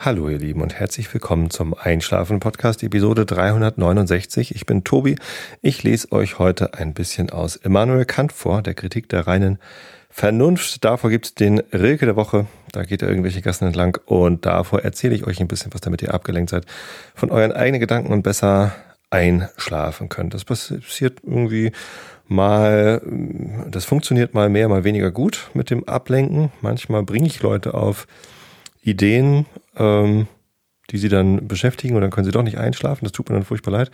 Hallo ihr Lieben und herzlich willkommen zum Einschlafen Podcast Episode 369. Ich bin Tobi. Ich lese euch heute ein bisschen aus Immanuel Kant vor, der Kritik der reinen Vernunft. Davor gibt es den Rilke der Woche. Da geht er irgendwelche Gassen entlang und davor erzähle ich euch ein bisschen was, damit ihr abgelenkt seid von euren eigenen Gedanken und besser einschlafen könnt. Das passiert irgendwie mal, das funktioniert mal mehr, mal weniger gut mit dem Ablenken. Manchmal bringe ich Leute auf Ideen, ähm, die sie dann beschäftigen und dann können sie doch nicht einschlafen. Das tut mir dann furchtbar leid.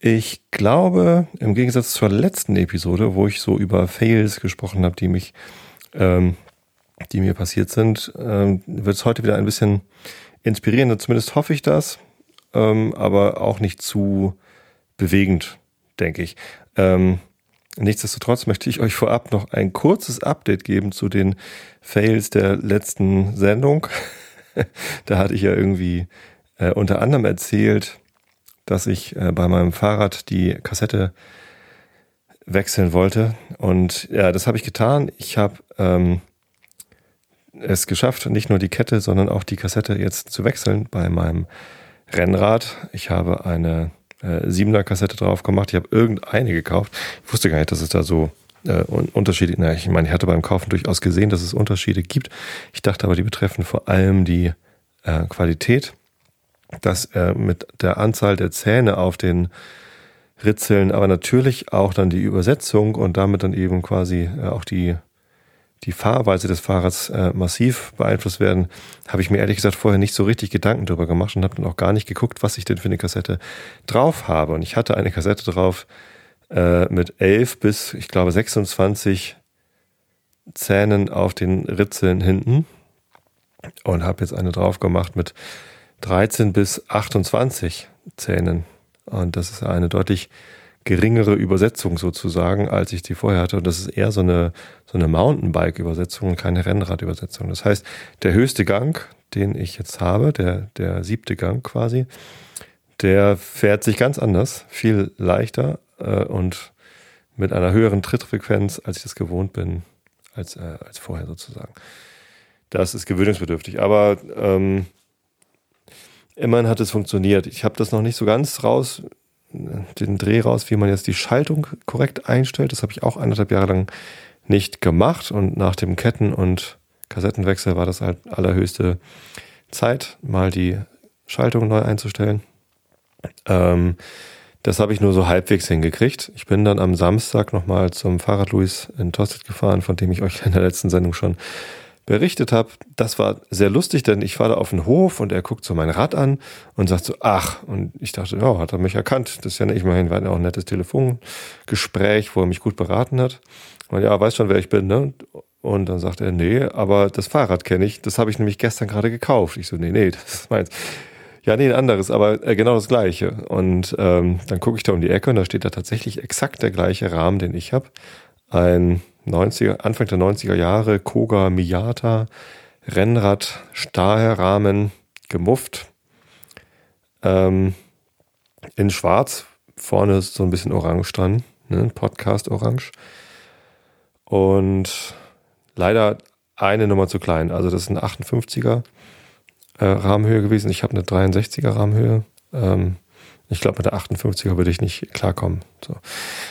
Ich glaube, im Gegensatz zur letzten Episode, wo ich so über Fails gesprochen habe, die mich, ähm, die mir passiert sind, ähm, wird es heute wieder ein bisschen inspirierender. Zumindest hoffe ich das, ähm, aber auch nicht zu bewegend, denke ich. Ähm, nichtsdestotrotz möchte ich euch vorab noch ein kurzes Update geben zu den Fails der letzten Sendung. da hatte ich ja irgendwie äh, unter anderem erzählt, dass ich äh, bei meinem Fahrrad die Kassette wechseln wollte. Und ja, das habe ich getan. Ich habe ähm, es geschafft, nicht nur die Kette, sondern auch die Kassette jetzt zu wechseln bei meinem Rennrad. Ich habe eine äh, 7er Kassette drauf gemacht. Ich habe irgendeine gekauft. Ich wusste gar nicht, dass es da so äh, Unterschiede, na, ich meine, ich hatte beim Kaufen durchaus gesehen, dass es Unterschiede gibt. Ich dachte aber, die betreffen vor allem die äh, Qualität, dass er mit der Anzahl der Zähne auf den Ritzeln, aber natürlich auch dann die Übersetzung und damit dann eben quasi äh, auch die die Fahrweise des Fahrrads äh, massiv beeinflusst werden, habe ich mir ehrlich gesagt vorher nicht so richtig Gedanken darüber gemacht und habe dann auch gar nicht geguckt, was ich denn für eine Kassette drauf habe. Und ich hatte eine Kassette drauf, äh, mit 11 bis, ich glaube, 26 Zähnen auf den Ritzeln hinten und habe jetzt eine drauf gemacht mit 13 bis 28 Zähnen. Und das ist eine deutlich geringere Übersetzung sozusagen, als ich die vorher hatte. Und das ist eher so eine, so eine Mountainbike-Übersetzung und keine Rennrad-Übersetzung. Das heißt, der höchste Gang, den ich jetzt habe, der, der siebte Gang quasi, der fährt sich ganz anders, viel leichter, äh, und mit einer höheren Trittfrequenz, als ich das gewohnt bin, als, äh, als vorher sozusagen. Das ist gewöhnungsbedürftig. Aber ähm, immerhin hat es funktioniert. Ich habe das noch nicht so ganz raus, den Dreh raus, wie man jetzt die Schaltung korrekt einstellt. Das habe ich auch anderthalb Jahre lang nicht gemacht. Und nach dem Ketten- und Kassettenwechsel war das halt allerhöchste Zeit, mal die Schaltung neu einzustellen. Ähm, das habe ich nur so halbwegs hingekriegt. Ich bin dann am Samstag nochmal zum Fahrrad Luis in Tosted gefahren, von dem ich euch in der letzten Sendung schon berichtet habe. Das war sehr lustig, denn ich war da auf dem Hof und er guckt so mein Rad an und sagt so, ach, und ich dachte, ja, hat er mich erkannt. Das ist ja nicht, immerhin war ja auch ein nettes Telefongespräch, wo er mich gut beraten hat. Und ja, weiß schon, wer ich bin, ne? Und dann sagt er, nee, aber das Fahrrad kenne ich, das habe ich nämlich gestern gerade gekauft. Ich so, nee, nee, das ist meins. Ja, nee, ein anderes, aber äh, genau das gleiche. Und ähm, dann gucke ich da um die Ecke und da steht da tatsächlich exakt der gleiche Rahmen, den ich habe. Ein 90er, Anfang der 90er Jahre Koga Miata Rennrad, Stahlrahmen, gemufft. Ähm, in schwarz, vorne ist so ein bisschen orange dran, ne? Podcast orange. Und leider eine Nummer zu klein. Also das ist ein 58er äh, Rahmenhöhe gewesen. Ich habe eine 63er Rahmenhöhe. Ähm, ich glaube, mit der 58er würde ich nicht klarkommen. So.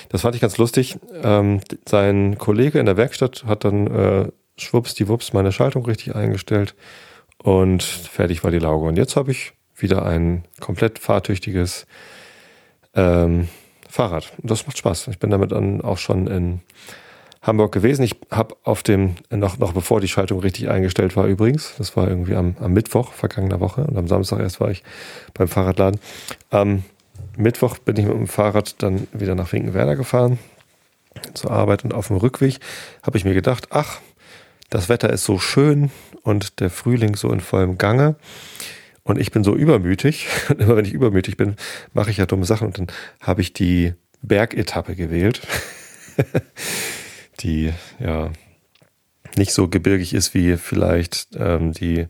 Das fand ich ganz lustig. Ähm, sein Kollege in der Werkstatt hat dann äh, schwupps die Wups meine Schaltung richtig eingestellt und fertig war die Lauge. Und jetzt habe ich wieder ein komplett fahrtüchtiges ähm, Fahrrad. Und das macht Spaß. Ich bin damit dann auch schon in Hamburg gewesen. Ich habe auf dem, noch, noch bevor die Schaltung richtig eingestellt war übrigens, das war irgendwie am, am Mittwoch vergangener Woche und am Samstag erst war ich beim Fahrradladen. Am Mittwoch bin ich mit dem Fahrrad dann wieder nach Finkenwerder gefahren zur Arbeit und auf dem Rückweg habe ich mir gedacht, ach, das Wetter ist so schön und der Frühling so in vollem Gange. Und ich bin so übermütig. Und immer wenn ich übermütig bin, mache ich ja dumme Sachen. Und dann habe ich die Bergetappe gewählt. die ja nicht so gebirgig ist, wie vielleicht ähm, die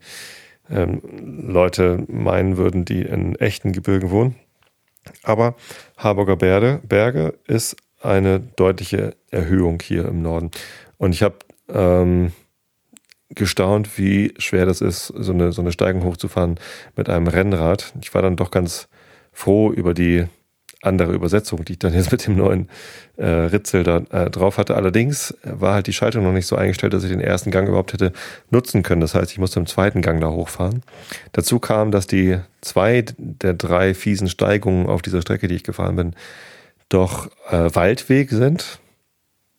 ähm, Leute meinen würden, die in echten Gebirgen wohnen. Aber Harburger Berge, Berge ist eine deutliche Erhöhung hier im Norden. Und ich habe ähm, gestaunt, wie schwer das ist, so eine, so eine Steigung hochzufahren mit einem Rennrad. Ich war dann doch ganz froh über die andere Übersetzung, die ich dann jetzt mit dem neuen äh, Ritzel da äh, drauf hatte. Allerdings war halt die Schaltung noch nicht so eingestellt, dass ich den ersten Gang überhaupt hätte nutzen können. Das heißt, ich musste im zweiten Gang da hochfahren. Dazu kam, dass die zwei der drei fiesen Steigungen auf dieser Strecke, die ich gefahren bin, doch äh, Waldweg sind.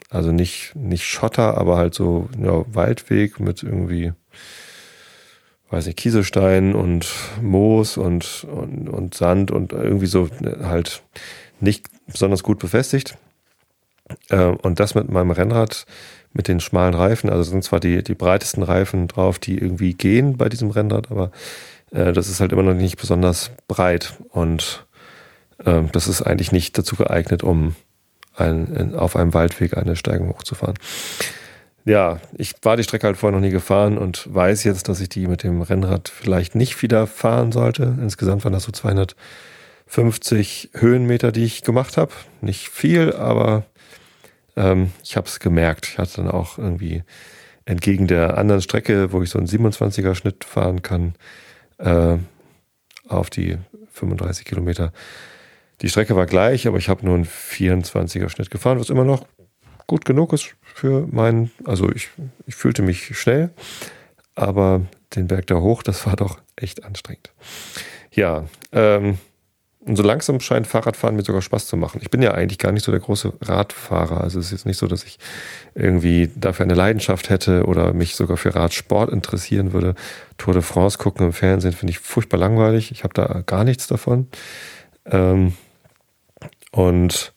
Also nicht, nicht Schotter, aber halt so ja, Waldweg mit irgendwie weiß nicht, Kieselstein und Moos und, und, und Sand und irgendwie so halt nicht besonders gut befestigt. Äh, und das mit meinem Rennrad mit den schmalen Reifen, also sind zwar die, die breitesten Reifen drauf, die irgendwie gehen bei diesem Rennrad, aber äh, das ist halt immer noch nicht besonders breit. Und äh, das ist eigentlich nicht dazu geeignet, um ein, auf einem Waldweg eine Steigung hochzufahren ja, ich war die Strecke halt vorher noch nie gefahren und weiß jetzt, dass ich die mit dem Rennrad vielleicht nicht wieder fahren sollte. Insgesamt waren das so 250 Höhenmeter, die ich gemacht habe. Nicht viel, aber ähm, ich habe es gemerkt. Ich hatte dann auch irgendwie entgegen der anderen Strecke, wo ich so einen 27er Schnitt fahren kann, äh, auf die 35 Kilometer. Die Strecke war gleich, aber ich habe nur einen 24er Schnitt gefahren, was immer noch gut genug ist für meinen, also ich, ich fühlte mich schnell, aber den Berg da hoch, das war doch echt anstrengend. Ja, ähm, und so langsam scheint Fahrradfahren mir sogar Spaß zu machen. Ich bin ja eigentlich gar nicht so der große Radfahrer. Also es ist jetzt nicht so, dass ich irgendwie dafür eine Leidenschaft hätte oder mich sogar für Radsport interessieren würde. Tour de France gucken im Fernsehen finde ich furchtbar langweilig. Ich habe da gar nichts davon. Ähm, und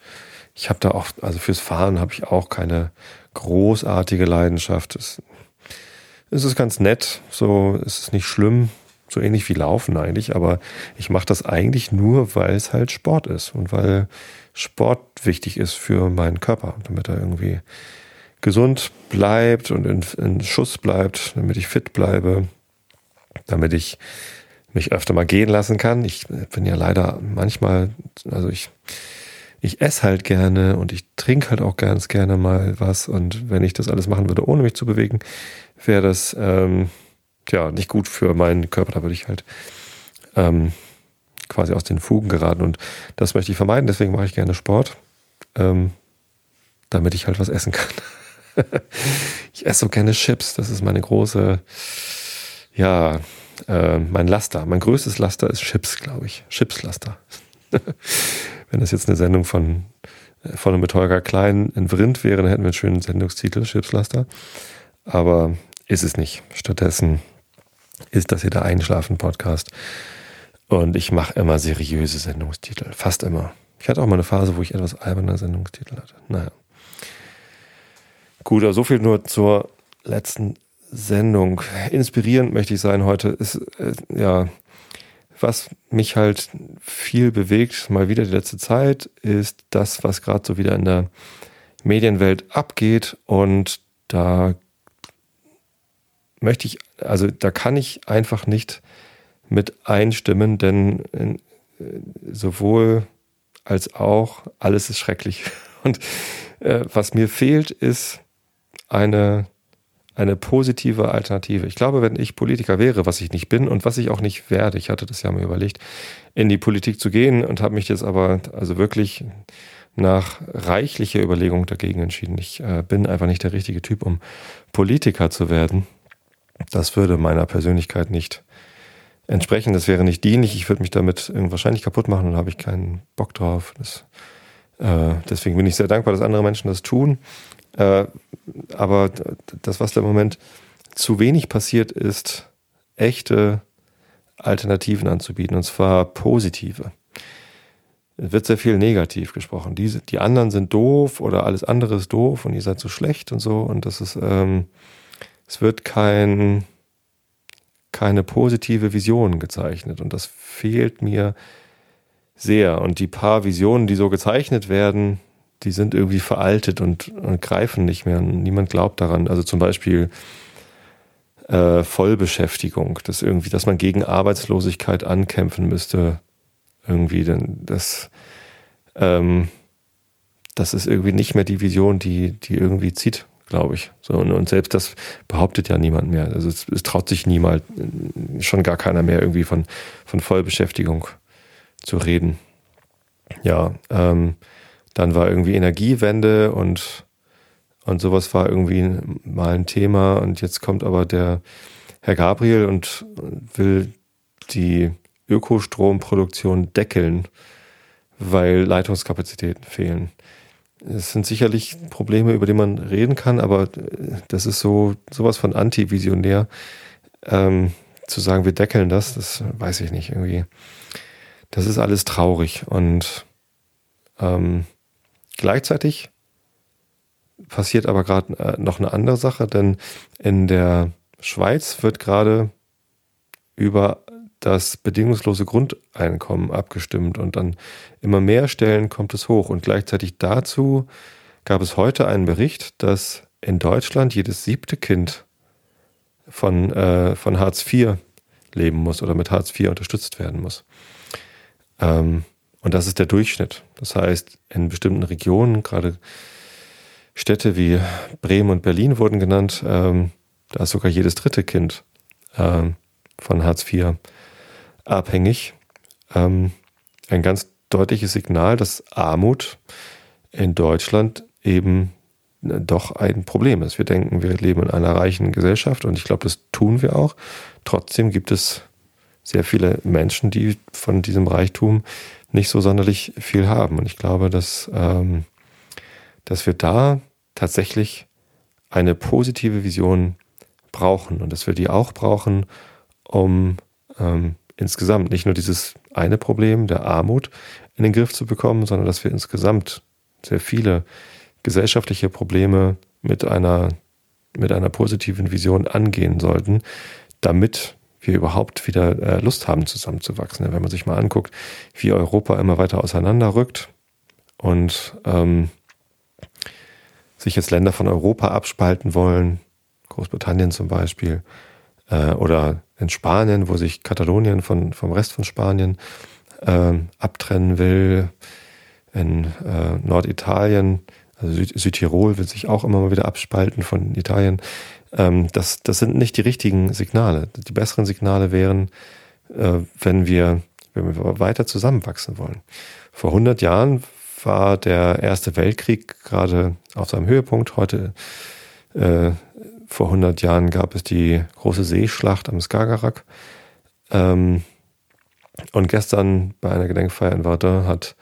ich habe da auch, also fürs Fahren habe ich auch keine großartige Leidenschaft. Es, es ist ganz nett, so es ist nicht schlimm, so ähnlich wie Laufen eigentlich, aber ich mache das eigentlich nur, weil es halt Sport ist und weil Sport wichtig ist für meinen Körper, damit er irgendwie gesund bleibt und in, in Schuss bleibt, damit ich fit bleibe, damit ich mich öfter mal gehen lassen kann. Ich bin ja leider manchmal, also ich ich esse halt gerne und ich trinke halt auch ganz gerne mal was. Und wenn ich das alles machen würde, ohne mich zu bewegen, wäre das ähm, ja nicht gut für meinen Körper. Da würde ich halt ähm, quasi aus den Fugen geraten. Und das möchte ich vermeiden. Deswegen mache ich gerne Sport, ähm, damit ich halt was essen kann. ich esse so gerne Chips. Das ist meine große, ja, äh, mein Laster. Mein größtes Laster ist Chips, glaube ich. Chipslaster. Wenn das jetzt eine Sendung von, äh, von und mit Holger Klein in Vrind wäre, dann hätten wir einen schönen Sendungstitel, Chipslaster. Aber ist es nicht. Stattdessen ist das hier der Einschlafen-Podcast. Und ich mache immer seriöse Sendungstitel. Fast immer. Ich hatte auch mal eine Phase, wo ich etwas alberne Sendungstitel hatte. Naja. Gut, also so viel nur zur letzten Sendung. Inspirierend möchte ich sein heute. Ist, äh, ja, was mich halt viel bewegt, mal wieder die letzte Zeit, ist das, was gerade so wieder in der Medienwelt abgeht. Und da möchte ich, also da kann ich einfach nicht mit einstimmen, denn äh, sowohl als auch alles ist schrecklich. Und äh, was mir fehlt, ist eine eine positive Alternative. Ich glaube, wenn ich Politiker wäre, was ich nicht bin und was ich auch nicht werde, ich hatte das ja mal überlegt, in die Politik zu gehen und habe mich jetzt aber also wirklich nach reichlicher Überlegung dagegen entschieden. Ich äh, bin einfach nicht der richtige Typ, um Politiker zu werden. Das würde meiner Persönlichkeit nicht entsprechen. Das wäre nicht dienlich. Ich würde mich damit wahrscheinlich kaputt machen und habe ich keinen Bock drauf. Das, äh, deswegen bin ich sehr dankbar, dass andere Menschen das tun. Äh, aber das, was da im Moment zu wenig passiert, ist echte Alternativen anzubieten, und zwar positive. Es wird sehr viel negativ gesprochen. Diese, die anderen sind doof oder alles andere ist doof und ihr seid so schlecht und so. Und das ist, ähm, es wird kein, keine positive Vision gezeichnet. Und das fehlt mir sehr. Und die paar Visionen, die so gezeichnet werden, die sind irgendwie veraltet und, und greifen nicht mehr. Niemand glaubt daran. Also zum Beispiel äh, Vollbeschäftigung, dass irgendwie, dass man gegen Arbeitslosigkeit ankämpfen müsste. Irgendwie, denn das, ähm, das ist irgendwie nicht mehr die Vision, die, die irgendwie zieht, glaube ich. So, und, selbst das behauptet ja niemand mehr. Also es, es, traut sich niemand, schon gar keiner mehr irgendwie von, von Vollbeschäftigung zu reden. Ja, ähm, dann war irgendwie Energiewende und, und sowas war irgendwie mal ein Thema. Und jetzt kommt aber der Herr Gabriel und will die Ökostromproduktion deckeln, weil Leitungskapazitäten fehlen. Es sind sicherlich Probleme, über die man reden kann, aber das ist so sowas von anti-visionär. Ähm, zu sagen, wir deckeln das, das weiß ich nicht irgendwie. Das ist alles traurig und ähm, gleichzeitig passiert aber gerade äh, noch eine andere Sache, denn in der Schweiz wird gerade über das bedingungslose Grundeinkommen abgestimmt und an immer mehr Stellen kommt es hoch. Und gleichzeitig dazu gab es heute einen Bericht, dass in Deutschland jedes siebte Kind von, äh, von Hartz IV leben muss oder mit Hartz IV unterstützt werden muss. Ähm, und das ist der Durchschnitt. Das heißt, in bestimmten Regionen, gerade Städte wie Bremen und Berlin wurden genannt, ähm, da ist sogar jedes dritte Kind ähm, von Hartz IV abhängig. Ähm, ein ganz deutliches Signal, dass Armut in Deutschland eben äh, doch ein Problem ist. Wir denken, wir leben in einer reichen Gesellschaft und ich glaube, das tun wir auch. Trotzdem gibt es sehr viele Menschen, die von diesem Reichtum nicht so sonderlich viel haben. Und ich glaube, dass, ähm, dass wir da tatsächlich eine positive Vision brauchen und dass wir die auch brauchen, um ähm, insgesamt nicht nur dieses eine Problem der Armut in den Griff zu bekommen, sondern dass wir insgesamt sehr viele gesellschaftliche Probleme mit einer, mit einer positiven Vision angehen sollten, damit wir überhaupt wieder äh, Lust haben, zusammenzuwachsen. Wenn man sich mal anguckt, wie Europa immer weiter auseinanderrückt und ähm, sich jetzt Länder von Europa abspalten wollen, Großbritannien zum Beispiel, äh, oder in Spanien, wo sich Katalonien von, vom Rest von Spanien äh, abtrennen will, in äh, Norditalien, also Süd Südtirol will sich auch immer mal wieder abspalten von Italien. Ähm, das, das sind nicht die richtigen Signale. Die besseren Signale wären, äh, wenn, wir, wenn wir weiter zusammenwachsen wollen. Vor 100 Jahren war der Erste Weltkrieg gerade auf seinem Höhepunkt. Heute äh, vor 100 Jahren gab es die große Seeschlacht am Skagerrak. Ähm, und gestern bei einer Gedenkfeier in Verdun hat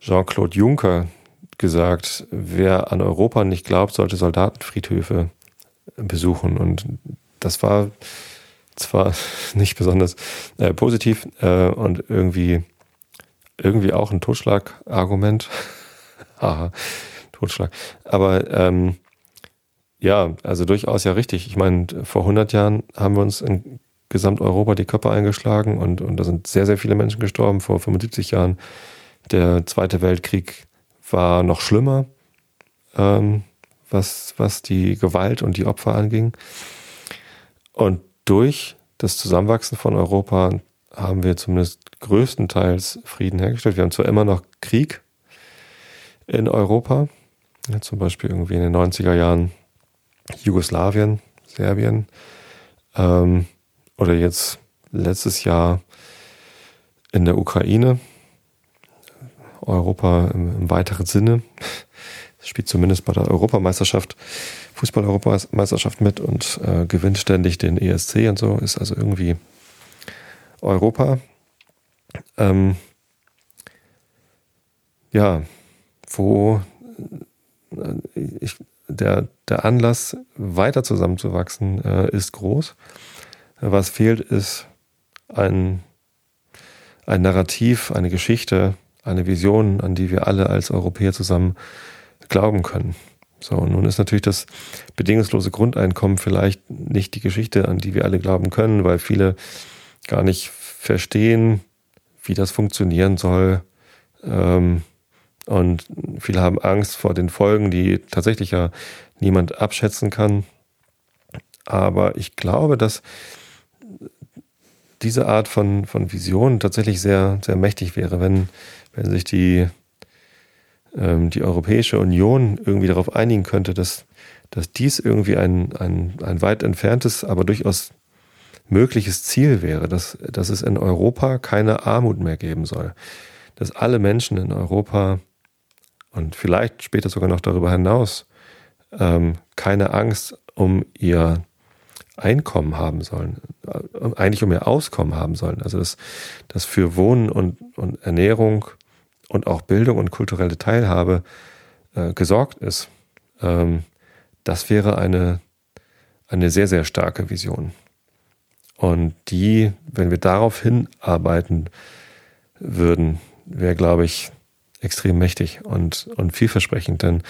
Jean-Claude Juncker gesagt, wer an Europa nicht glaubt, sollte Soldatenfriedhöfe besuchen. Und das war zwar nicht besonders äh, positiv äh, und irgendwie, irgendwie auch ein Totschlagargument. Haha, Totschlag. Aber ähm, ja, also durchaus ja richtig. Ich meine, vor 100 Jahren haben wir uns in Gesamteuropa die Köpfe eingeschlagen und, und da sind sehr, sehr viele Menschen gestorben. Vor 75 Jahren der Zweite Weltkrieg war noch schlimmer, ähm, was, was die Gewalt und die Opfer anging. Und durch das Zusammenwachsen von Europa haben wir zumindest größtenteils Frieden hergestellt. Wir haben zwar immer noch Krieg in Europa, ja, zum Beispiel irgendwie in den 90er Jahren Jugoslawien, Serbien ähm, oder jetzt letztes Jahr in der Ukraine. Europa im, im weiteren Sinne. Das spielt zumindest bei der Europameisterschaft, Fußball-Europameisterschaft mit und äh, gewinnt ständig den ESC und so, ist also irgendwie Europa. Ähm, ja, wo äh, ich, der, der Anlass, weiter zusammenzuwachsen, äh, ist groß. Was fehlt, ist ein, ein Narrativ, eine Geschichte, eine Vision, an die wir alle als Europäer zusammen glauben können. So, nun ist natürlich das bedingungslose Grundeinkommen vielleicht nicht die Geschichte, an die wir alle glauben können, weil viele gar nicht verstehen, wie das funktionieren soll. Ähm, und viele haben Angst vor den Folgen, die tatsächlich ja niemand abschätzen kann. Aber ich glaube, dass diese Art von, von Vision tatsächlich sehr, sehr mächtig wäre, wenn, wenn sich die ähm, die Europäische Union irgendwie darauf einigen könnte, dass, dass dies irgendwie ein, ein, ein weit entferntes, aber durchaus mögliches Ziel wäre, dass, dass es in Europa keine Armut mehr geben soll. Dass alle Menschen in Europa und vielleicht später sogar noch darüber hinaus ähm, keine Angst um ihr Einkommen haben sollen, äh, eigentlich um ihr Auskommen haben sollen. Also dass, dass für Wohnen und, und Ernährung und auch Bildung und kulturelle Teilhabe äh, gesorgt ist. Ähm, das wäre eine, eine sehr, sehr starke Vision. Und die, wenn wir darauf hinarbeiten würden, wäre, glaube ich, extrem mächtig und, und vielversprechend. Denn,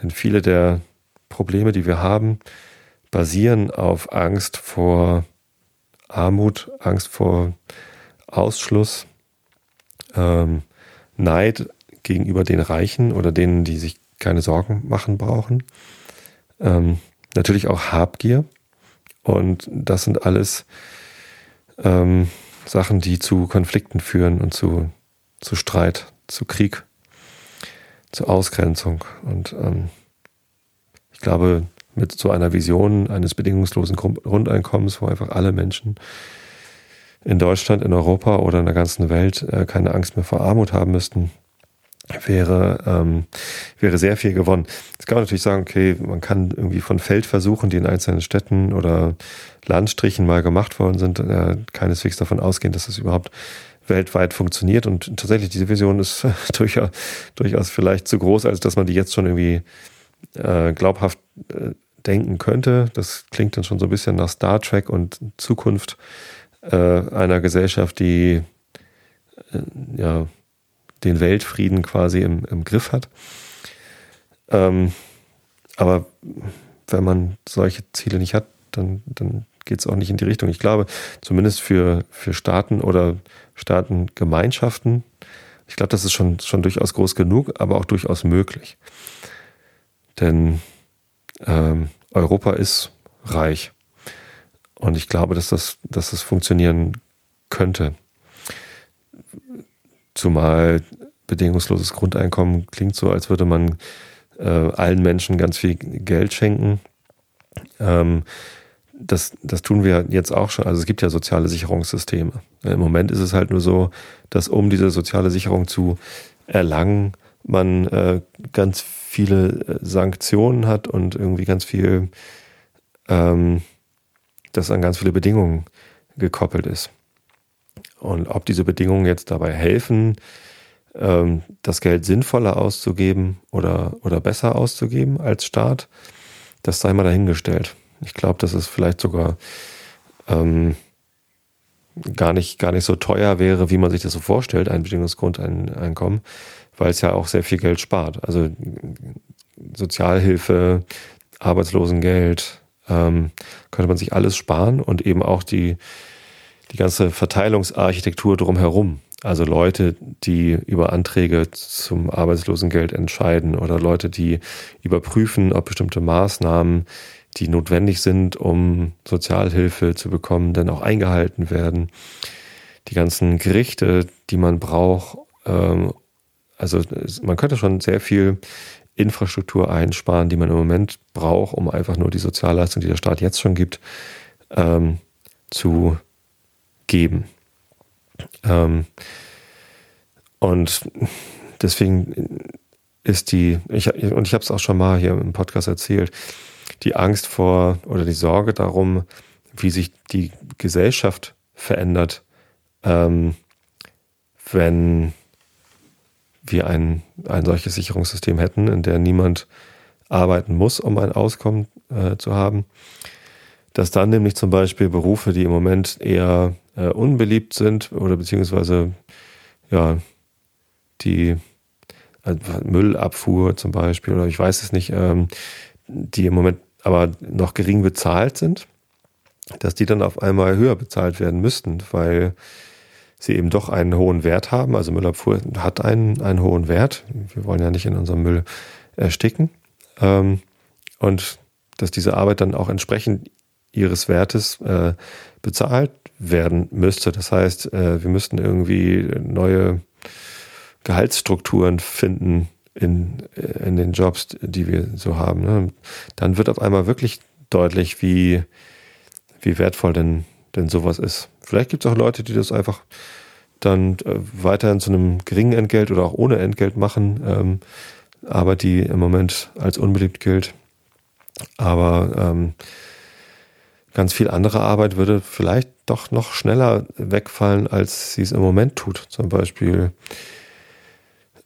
denn viele der Probleme, die wir haben, basieren auf Angst vor Armut, Angst vor Ausschluss, ähm, Neid gegenüber den Reichen oder denen, die sich keine Sorgen machen brauchen. Ähm, natürlich auch Habgier. Und das sind alles ähm, Sachen, die zu Konflikten führen und zu, zu Streit, zu Krieg, zu Ausgrenzung. Und ähm, ich glaube, mit so einer Vision eines bedingungslosen Grundeinkommens, wo einfach alle Menschen in Deutschland, in Europa oder in der ganzen Welt äh, keine Angst mehr vor Armut haben müssten, wäre, ähm, wäre sehr viel gewonnen. Jetzt kann man natürlich sagen, okay, man kann irgendwie von Feldversuchen, die in einzelnen Städten oder Landstrichen mal gemacht worden sind, äh, keineswegs davon ausgehen, dass es überhaupt weltweit funktioniert. Und tatsächlich, diese Vision ist durchaus, durchaus vielleicht zu groß, als dass man die jetzt schon irgendwie äh, glaubhaft äh, denken könnte. Das klingt dann schon so ein bisschen nach Star Trek und Zukunft äh, einer Gesellschaft, die äh, ja den Weltfrieden quasi im, im Griff hat. Ähm, aber wenn man solche Ziele nicht hat, dann, dann geht es auch nicht in die Richtung. Ich glaube, zumindest für, für Staaten oder Staatengemeinschaften, ich glaube, das ist schon, schon durchaus groß genug, aber auch durchaus möglich. Denn ähm, Europa ist reich. Und ich glaube, dass das, dass das funktionieren könnte. Zumal bedingungsloses Grundeinkommen klingt so, als würde man äh, allen Menschen ganz viel Geld schenken. Ähm, das, das tun wir jetzt auch schon. Also es gibt ja soziale Sicherungssysteme. Im Moment ist es halt nur so, dass um diese soziale Sicherung zu erlangen, man äh, ganz viele äh, Sanktionen hat und irgendwie ganz viel, ähm, das an ganz viele Bedingungen gekoppelt ist. Und ob diese Bedingungen jetzt dabei helfen, ähm, das Geld sinnvoller auszugeben oder, oder besser auszugeben als Staat, das sei mal dahingestellt. Ich glaube, dass es vielleicht sogar ähm, gar, nicht, gar nicht so teuer wäre, wie man sich das so vorstellt, ein Bedingungsgrundeinkommen, weil es ja auch sehr viel Geld spart. Also Sozialhilfe, Arbeitslosengeld, ähm, könnte man sich alles sparen und eben auch die, die ganze Verteilungsarchitektur drumherum. Also Leute, die über Anträge zum Arbeitslosengeld entscheiden oder Leute, die überprüfen, ob bestimmte Maßnahmen, die notwendig sind, um Sozialhilfe zu bekommen, dann auch eingehalten werden. Die ganzen Gerichte, die man braucht. Ähm, also man könnte schon sehr viel Infrastruktur einsparen, die man im Moment braucht, um einfach nur die Sozialleistung, die der Staat jetzt schon gibt, ähm, zu geben. Ähm, und deswegen ist die, ich, und ich habe es auch schon mal hier im Podcast erzählt, die Angst vor oder die Sorge darum, wie sich die Gesellschaft verändert, ähm, wenn wir ein, ein solches Sicherungssystem hätten, in der niemand arbeiten muss, um ein Auskommen äh, zu haben. Dass dann nämlich zum Beispiel Berufe, die im Moment eher äh, unbeliebt sind oder beziehungsweise ja, die äh, Müllabfuhr zum Beispiel oder ich weiß es nicht, ähm, die im Moment aber noch gering bezahlt sind, dass die dann auf einmal höher bezahlt werden müssten, weil sie eben doch einen hohen Wert haben. Also Müllabfuhr hat einen, einen hohen Wert. Wir wollen ja nicht in unserem Müll ersticken. Ähm, und dass diese Arbeit dann auch entsprechend ihres Wertes äh, bezahlt werden müsste. Das heißt, äh, wir müssten irgendwie neue Gehaltsstrukturen finden in, in den Jobs, die wir so haben, ne? dann wird auf einmal wirklich deutlich, wie, wie wertvoll denn, denn sowas ist. Vielleicht gibt es auch Leute, die das einfach dann äh, weiterhin zu einem geringen Entgelt oder auch ohne Entgelt machen, ähm, Arbeit, die im Moment als unbeliebt gilt. Aber ähm, ganz viel andere Arbeit würde vielleicht doch noch schneller wegfallen, als sie es im Moment tut. Zum Beispiel,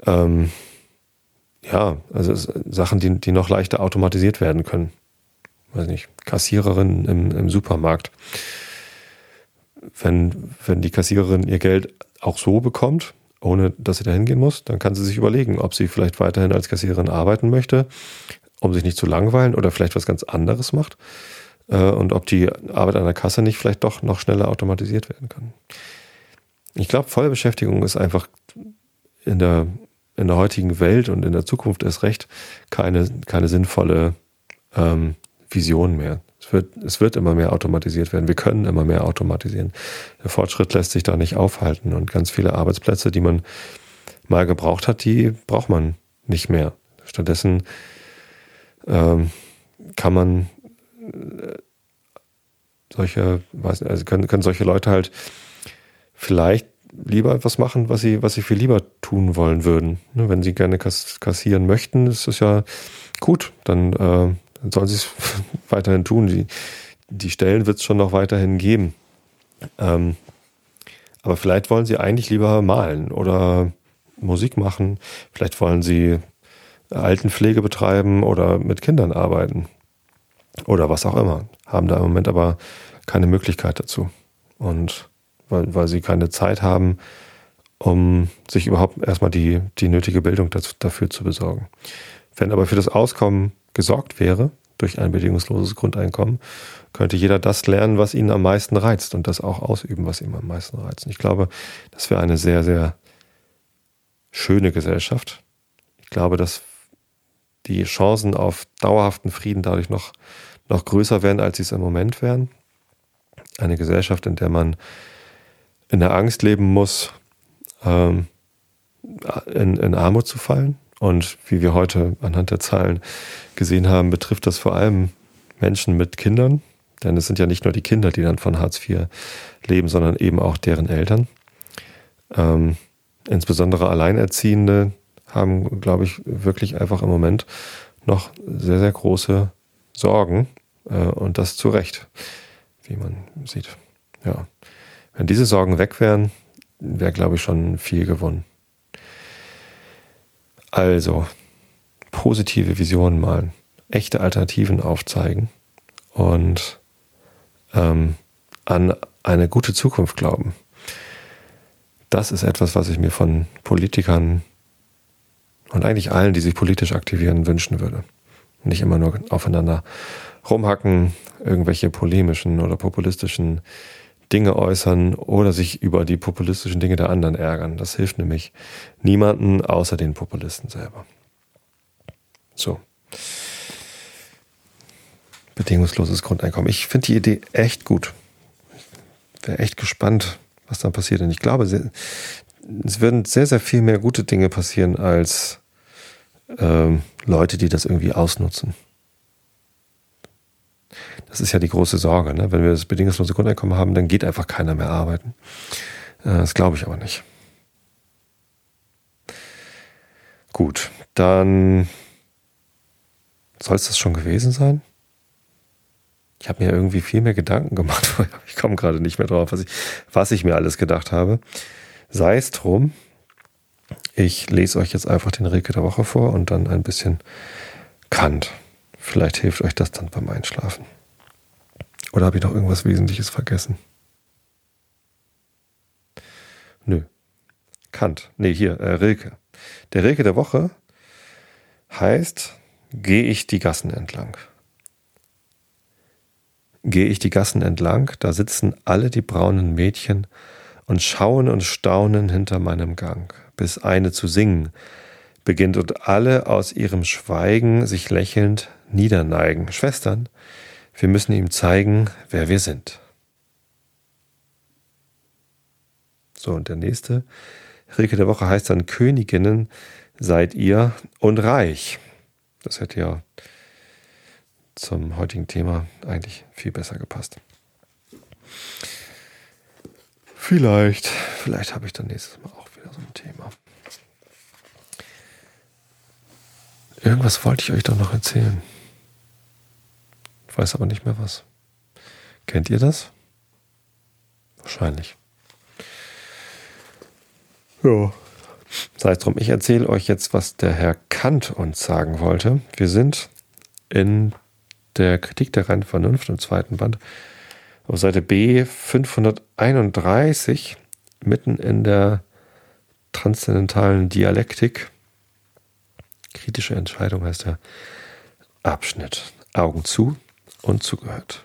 ähm, ja, also Sachen, die, die noch leichter automatisiert werden können. Weiß nicht, Kassiererin im, im Supermarkt. Wenn, wenn die Kassiererin ihr Geld auch so bekommt, ohne dass sie da hingehen muss, dann kann sie sich überlegen, ob sie vielleicht weiterhin als Kassiererin arbeiten möchte, um sich nicht zu langweilen oder vielleicht was ganz anderes macht äh, und ob die Arbeit an der Kasse nicht vielleicht doch noch schneller automatisiert werden kann. Ich glaube, Vollbeschäftigung ist einfach in der, in der heutigen Welt und in der Zukunft erst recht keine, keine sinnvolle ähm, Vision mehr. Es wird, es wird immer mehr automatisiert werden. Wir können immer mehr automatisieren. Der Fortschritt lässt sich da nicht aufhalten und ganz viele Arbeitsplätze, die man mal gebraucht hat, die braucht man nicht mehr. Stattdessen ähm, kann man äh, solche, weiß nicht, also können, können solche Leute halt vielleicht lieber etwas machen, was sie, was sie viel lieber tun wollen würden. Ne, wenn sie gerne kassieren möchten, ist das ja gut. Dann äh, sollen sie es weiterhin tun. Die, die Stellen wird es schon noch weiterhin geben. Ähm, aber vielleicht wollen sie eigentlich lieber malen oder Musik machen. Vielleicht wollen sie Altenpflege betreiben oder mit Kindern arbeiten. Oder was auch immer. Haben da im Moment aber keine Möglichkeit dazu. Und weil, weil sie keine Zeit haben, um sich überhaupt erstmal die, die nötige Bildung dazu, dafür zu besorgen. Wenn aber für das Auskommen gesorgt wäre durch ein bedingungsloses Grundeinkommen, könnte jeder das lernen, was ihn am meisten reizt und das auch ausüben, was ihm am meisten reizt. Und ich glaube, das wäre eine sehr, sehr schöne Gesellschaft. Ich glaube, dass die Chancen auf dauerhaften Frieden dadurch noch, noch größer werden, als sie es im Moment wären. Eine Gesellschaft, in der man in der Angst leben muss, ähm, in, in Armut zu fallen, und wie wir heute anhand der Zahlen gesehen haben, betrifft das vor allem Menschen mit Kindern. Denn es sind ja nicht nur die Kinder, die dann von Hartz IV leben, sondern eben auch deren Eltern. Ähm, insbesondere Alleinerziehende haben, glaube ich, wirklich einfach im Moment noch sehr, sehr große Sorgen. Äh, und das zu Recht, wie man sieht. Ja. Wenn diese Sorgen weg wären, wäre, glaube ich, schon viel gewonnen. Also, positive Visionen malen, echte Alternativen aufzeigen und ähm, an eine gute Zukunft glauben. Das ist etwas, was ich mir von Politikern und eigentlich allen, die sich politisch aktivieren, wünschen würde. Nicht immer nur aufeinander rumhacken, irgendwelche polemischen oder populistischen Dinge äußern oder sich über die populistischen Dinge der anderen ärgern. Das hilft nämlich niemanden außer den Populisten selber. So. Bedingungsloses Grundeinkommen. Ich finde die Idee echt gut. Ich wäre echt gespannt, was dann passiert. Und ich glaube, es werden sehr, sehr viel mehr gute Dinge passieren als ähm, Leute, die das irgendwie ausnutzen. Das ist ja die große Sorge. Ne? Wenn wir das bedingungslose Grundeinkommen haben, dann geht einfach keiner mehr arbeiten. Äh, das glaube ich aber nicht. Gut, dann soll es das schon gewesen sein? Ich habe mir irgendwie viel mehr Gedanken gemacht. Ich komme gerade nicht mehr drauf, was ich, was ich mir alles gedacht habe. Sei es drum. Ich lese euch jetzt einfach den Rilke der Woche vor und dann ein bisschen Kant. Vielleicht hilft euch das dann beim Einschlafen. Oder habe ich noch irgendwas Wesentliches vergessen? Nö. Kant. Nee, hier, äh, Rilke. Der Rilke der Woche heißt, gehe ich die Gassen entlang. Gehe ich die Gassen entlang, da sitzen alle die braunen Mädchen und schauen und staunen hinter meinem Gang, bis eine zu singen beginnt und alle aus ihrem Schweigen sich lächelnd niederneigen. Schwestern, wir müssen ihm zeigen, wer wir sind. So, und der nächste Rilke der Woche heißt dann Königinnen seid ihr und reich. Das hätte ja zum heutigen Thema eigentlich viel besser gepasst. Vielleicht, vielleicht habe ich dann nächstes Mal auch wieder so ein Thema. Irgendwas wollte ich euch doch noch erzählen. Weiß aber nicht mehr was. Kennt ihr das? Wahrscheinlich. Ja. Sei es drum, ich erzähle euch jetzt, was der Herr Kant uns sagen wollte. Wir sind in der Kritik der reinen Vernunft im zweiten Band auf Seite B 531 mitten in der transzendentalen Dialektik. Kritische Entscheidung heißt der Abschnitt. Augen zu und zugehört.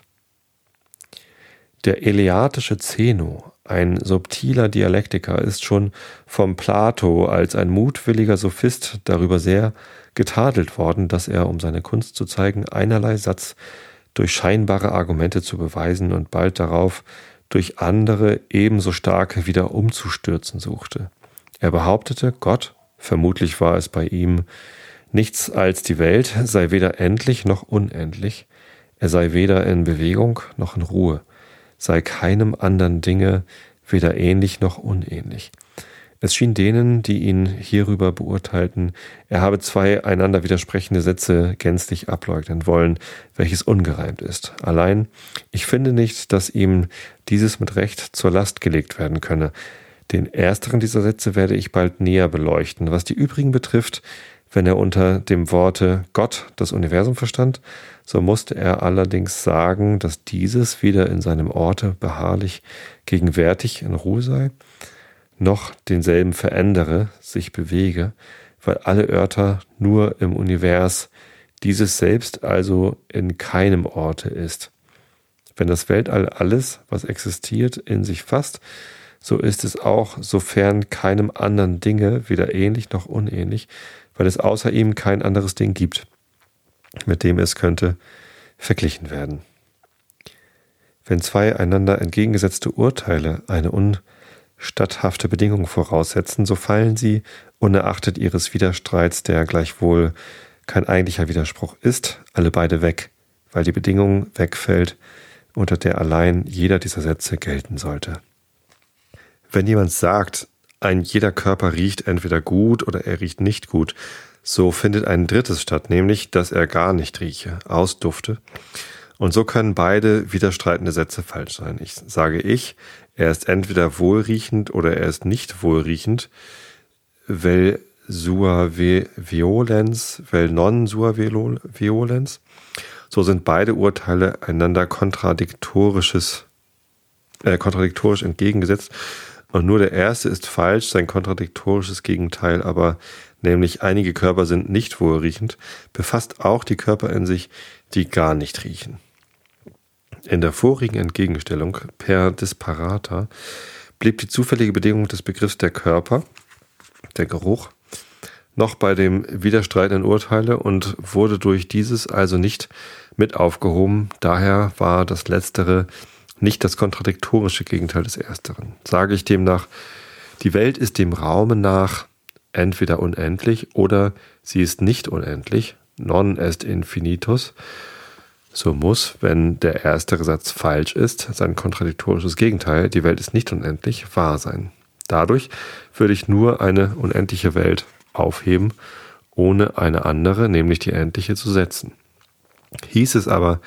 Der eleatische Zeno, ein subtiler Dialektiker, ist schon vom Plato als ein mutwilliger Sophist darüber sehr getadelt worden, dass er, um seine Kunst zu zeigen, einerlei Satz durch scheinbare Argumente zu beweisen und bald darauf durch andere ebenso starke wieder umzustürzen suchte. Er behauptete, Gott, vermutlich war es bei ihm nichts als die Welt, sei weder endlich noch unendlich, er sei weder in Bewegung noch in Ruhe, sei keinem anderen Dinge weder ähnlich noch unähnlich. Es schien denen, die ihn hierüber beurteilten, er habe zwei einander widersprechende Sätze gänzlich ableugnen wollen, welches ungereimt ist. Allein, ich finde nicht, dass ihm dieses mit Recht zur Last gelegt werden könne. Den ersteren dieser Sätze werde ich bald näher beleuchten. Was die übrigen betrifft, wenn er unter dem Worte Gott das Universum verstand, so musste er allerdings sagen, dass dieses weder in seinem Orte beharrlich gegenwärtig in Ruhe sei, noch denselben verändere, sich bewege, weil alle Örter nur im Univers, dieses selbst also in keinem Orte ist. Wenn das Weltall alles, was existiert, in sich fasst, so ist es auch, sofern keinem anderen Dinge weder ähnlich noch unähnlich, weil es außer ihm kein anderes Ding gibt, mit dem es könnte verglichen werden. Wenn zwei einander entgegengesetzte Urteile eine un statthafte Bedingungen voraussetzen, so fallen sie, unerachtet ihres Widerstreits, der gleichwohl kein eigentlicher Widerspruch ist, alle beide weg, weil die Bedingung wegfällt, unter der allein jeder dieser Sätze gelten sollte. Wenn jemand sagt, ein jeder Körper riecht entweder gut oder er riecht nicht gut, so findet ein drittes statt, nämlich, dass er gar nicht rieche, ausdufte. Und so können beide widerstreitende Sätze falsch sein. Ich sage ich, er ist entweder wohlriechend oder er ist nicht wohlriechend. Vel sua violens, vel non sua violens. So sind beide Urteile einander kontradiktorisches, äh, kontradiktorisch entgegengesetzt. Und nur der erste ist falsch, sein kontradiktorisches Gegenteil, aber nämlich einige Körper sind nicht wohlriechend, befasst auch die Körper in sich, die gar nicht riechen. In der vorigen Entgegenstellung per Disparata blieb die zufällige Bedingung des Begriffs der Körper, der Geruch, noch bei dem widerstreitenden Urteile und wurde durch dieses also nicht mit aufgehoben. Daher war das Letztere nicht das kontradiktorische Gegenteil des Ersteren. Sage ich demnach, die Welt ist dem Raume nach entweder unendlich oder sie ist nicht unendlich, non est infinitus, so muss, wenn der erste Satz falsch ist, sein kontradiktorisches Gegenteil, die Welt ist nicht unendlich, wahr sein. Dadurch würde ich nur eine unendliche Welt aufheben, ohne eine andere, nämlich die endliche, zu setzen. Hieß es aber,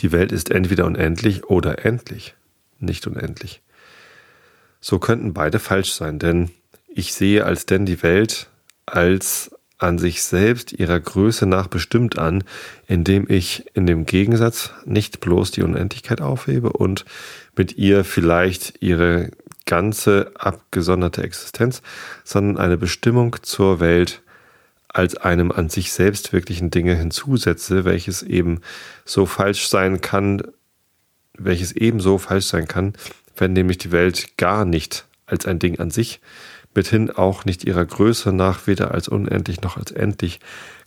die Welt ist entweder unendlich oder endlich, nicht unendlich. So könnten beide falsch sein, denn ich sehe als denn die Welt als an sich selbst ihrer Größe nach bestimmt an, indem ich in dem Gegensatz nicht bloß die Unendlichkeit aufhebe und mit ihr vielleicht ihre ganze abgesonderte Existenz, sondern eine Bestimmung zur Welt als einem an sich selbst wirklichen Dinge hinzusetze, welches eben so falsch sein kann, welches ebenso falsch sein kann, wenn nämlich die Welt gar nicht als ein Ding an sich mithin auch nicht ihrer Größe nach weder als unendlich noch als endlich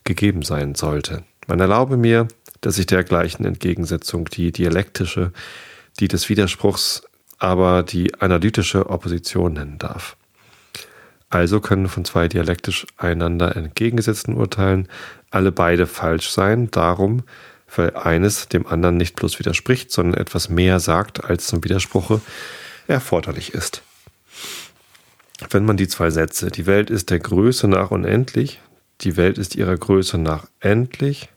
gegeben sein sollte. Man erlaube mir, dass ich dergleichen Entgegensetzung die dialektische, die des Widerspruchs, aber die analytische Opposition nennen darf. Also können von zwei dialektisch einander entgegengesetzten Urteilen alle beide falsch sein, darum, weil eines dem anderen nicht bloß widerspricht, sondern etwas mehr sagt, als zum Widerspruche erforderlich ist. Wenn man die zwei Sätze, die Welt ist der Größe nach unendlich, die Welt ist ihrer Größe nach endlich,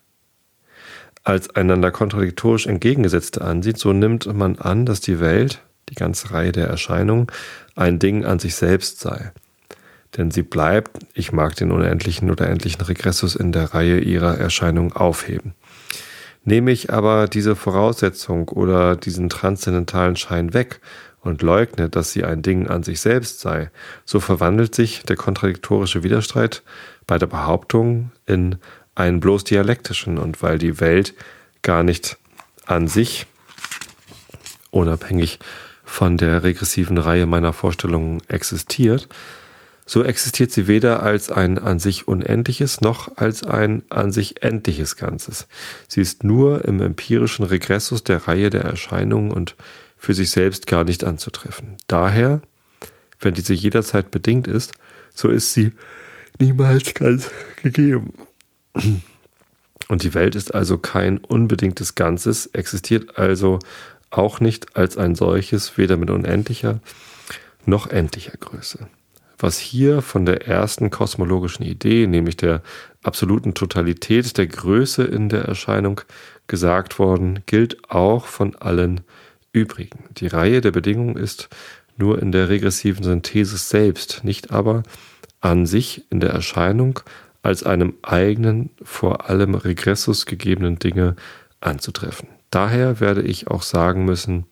als einander kontradiktorisch entgegengesetzte ansieht, so nimmt man an, dass die Welt, die ganze Reihe der Erscheinungen, ein Ding an sich selbst sei. Denn sie bleibt, ich mag den unendlichen oder endlichen Regressus in der Reihe ihrer Erscheinungen aufheben. Nehme ich aber diese Voraussetzung oder diesen transzendentalen Schein weg und leugne, dass sie ein Ding an sich selbst sei, so verwandelt sich der kontradiktorische Widerstreit bei der Behauptung in einen bloß dialektischen und weil die Welt gar nicht an sich, unabhängig von der regressiven Reihe meiner Vorstellungen existiert, so existiert sie weder als ein an sich unendliches noch als ein an sich endliches Ganzes. Sie ist nur im empirischen Regressus der Reihe der Erscheinungen und für sich selbst gar nicht anzutreffen. Daher, wenn diese jederzeit bedingt ist, so ist sie niemals ganz gegeben. Und die Welt ist also kein unbedingtes Ganzes, existiert also auch nicht als ein solches, weder mit unendlicher noch endlicher Größe. Was hier von der ersten kosmologischen Idee, nämlich der absoluten Totalität der Größe in der Erscheinung gesagt worden, gilt auch von allen übrigen. Die Reihe der Bedingungen ist nur in der regressiven Synthese selbst, nicht aber an sich in der Erscheinung als einem eigenen, vor allem Regressus gegebenen Dinge anzutreffen. Daher werde ich auch sagen müssen,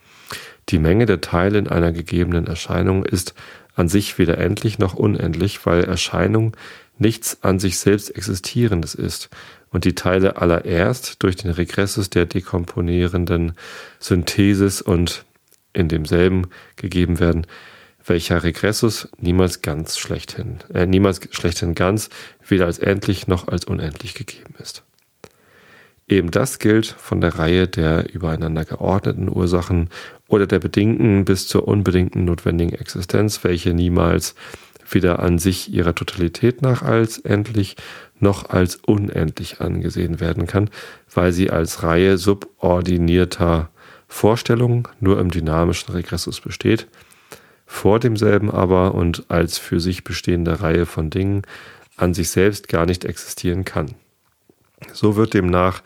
die Menge der Teile in einer gegebenen Erscheinung ist an sich weder endlich noch unendlich, weil Erscheinung nichts an sich selbst Existierendes ist und die Teile allererst durch den Regressus der dekomponierenden Synthesis und in demselben gegeben werden, welcher Regressus niemals ganz schlechthin, äh, niemals schlechthin ganz, weder als endlich noch als unendlich gegeben ist. Eben das gilt von der Reihe der übereinander geordneten Ursachen oder der bedingten bis zur unbedingten notwendigen Existenz, welche niemals weder an sich ihrer Totalität nach als endlich noch als unendlich angesehen werden kann, weil sie als Reihe subordinierter Vorstellungen nur im dynamischen Regressus besteht, vor demselben aber und als für sich bestehende Reihe von Dingen an sich selbst gar nicht existieren kann. So wird demnach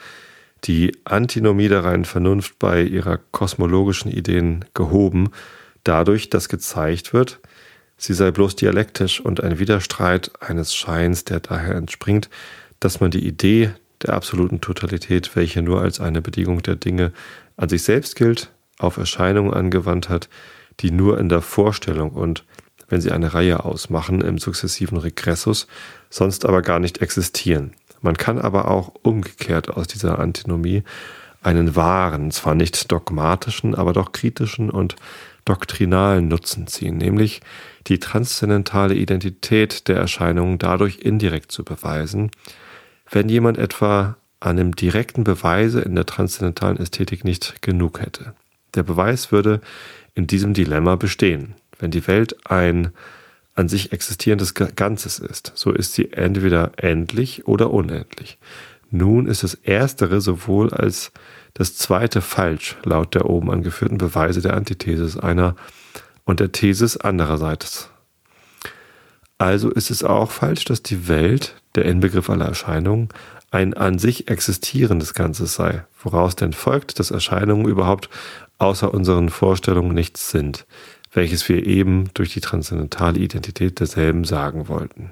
die Antinomie der reinen Vernunft bei ihrer kosmologischen Ideen gehoben, dadurch, dass gezeigt wird, sie sei bloß dialektisch und ein Widerstreit eines Scheins, der daher entspringt, dass man die Idee der absoluten Totalität, welche nur als eine Bedingung der Dinge an sich selbst gilt, auf Erscheinungen angewandt hat, die nur in der Vorstellung und, wenn sie eine Reihe ausmachen, im sukzessiven Regressus, sonst aber gar nicht existieren. Man kann aber auch umgekehrt aus dieser Antinomie einen wahren, zwar nicht dogmatischen, aber doch kritischen und doktrinalen Nutzen ziehen, nämlich die transzendentale Identität der Erscheinungen dadurch indirekt zu beweisen, wenn jemand etwa an dem direkten Beweise in der transzendentalen Ästhetik nicht genug hätte. Der Beweis würde in diesem Dilemma bestehen. Wenn die Welt ein an sich existierendes Ganzes ist, so ist sie entweder endlich oder unendlich. Nun ist das Erstere sowohl als das Zweite falsch, laut der oben angeführten Beweise der Antithesis einer und der Thesis andererseits. Also ist es auch falsch, dass die Welt, der Inbegriff aller Erscheinungen, ein an sich existierendes Ganzes sei, woraus denn folgt, dass Erscheinungen überhaupt außer unseren Vorstellungen nichts sind welches wir eben durch die transzendentale Identität derselben sagen wollten.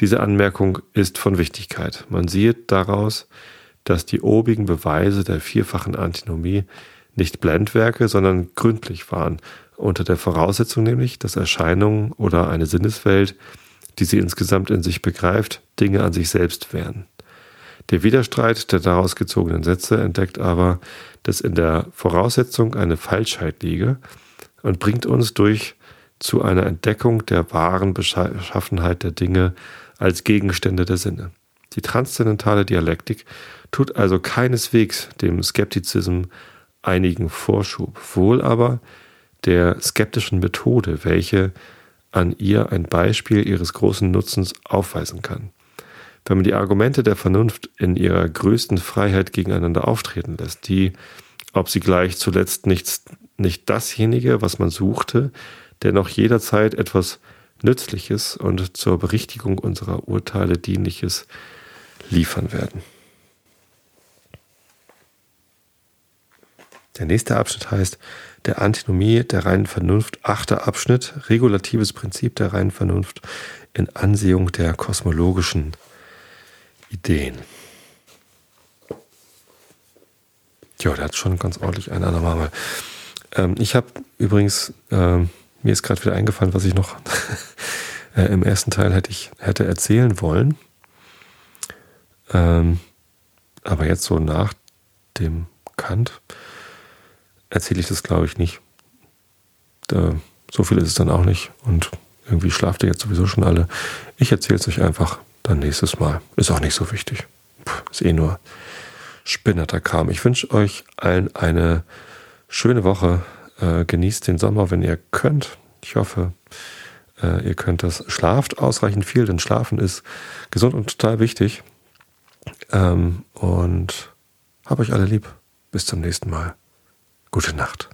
Diese Anmerkung ist von Wichtigkeit. Man sieht daraus, dass die obigen Beweise der vierfachen Antinomie nicht Blendwerke, sondern gründlich waren, unter der Voraussetzung nämlich, dass Erscheinungen oder eine Sinneswelt, die sie insgesamt in sich begreift, Dinge an sich selbst wären. Der Widerstreit der daraus gezogenen Sätze entdeckt aber, dass in der Voraussetzung eine Falschheit liege und bringt uns durch zu einer Entdeckung der wahren Beschaffenheit der Dinge als Gegenstände der Sinne. Die transzendentale Dialektik tut also keineswegs dem Skeptizismus einigen Vorschub, wohl aber der skeptischen Methode, welche an ihr ein Beispiel ihres großen Nutzens aufweisen kann. Wenn man die Argumente der Vernunft in ihrer größten Freiheit gegeneinander auftreten lässt, die, ob sie gleich zuletzt nichts, nicht dasjenige, was man suchte, dennoch jederzeit etwas Nützliches und zur Berichtigung unserer Urteile dienliches liefern werden. Der nächste Abschnitt heißt der Antinomie der reinen Vernunft, achter Abschnitt, regulatives Prinzip der reinen Vernunft in Ansehung der kosmologischen Ideen. Ja, der hat schon ganz ordentlich einen an der Ähm, ich habe übrigens, ähm, mir ist gerade wieder eingefallen, was ich noch äh, im ersten Teil hätte ich hätte erzählen wollen. Ähm, aber jetzt so nach dem Kant erzähle ich das, glaube ich, nicht. Da, so viel ist es dann auch nicht. Und irgendwie schlaft ihr jetzt sowieso schon alle. Ich erzähle es euch einfach dann nächstes Mal. Ist auch nicht so wichtig. Puh, ist eh nur spinnerter Kram. Ich wünsche euch allen eine schöne Woche. Äh, genießt den Sommer, wenn ihr könnt. Ich hoffe, äh, ihr könnt das. Schlaft ausreichend viel, denn Schlafen ist gesund und total wichtig. Ähm, und hab euch alle lieb. Bis zum nächsten Mal. Gute Nacht.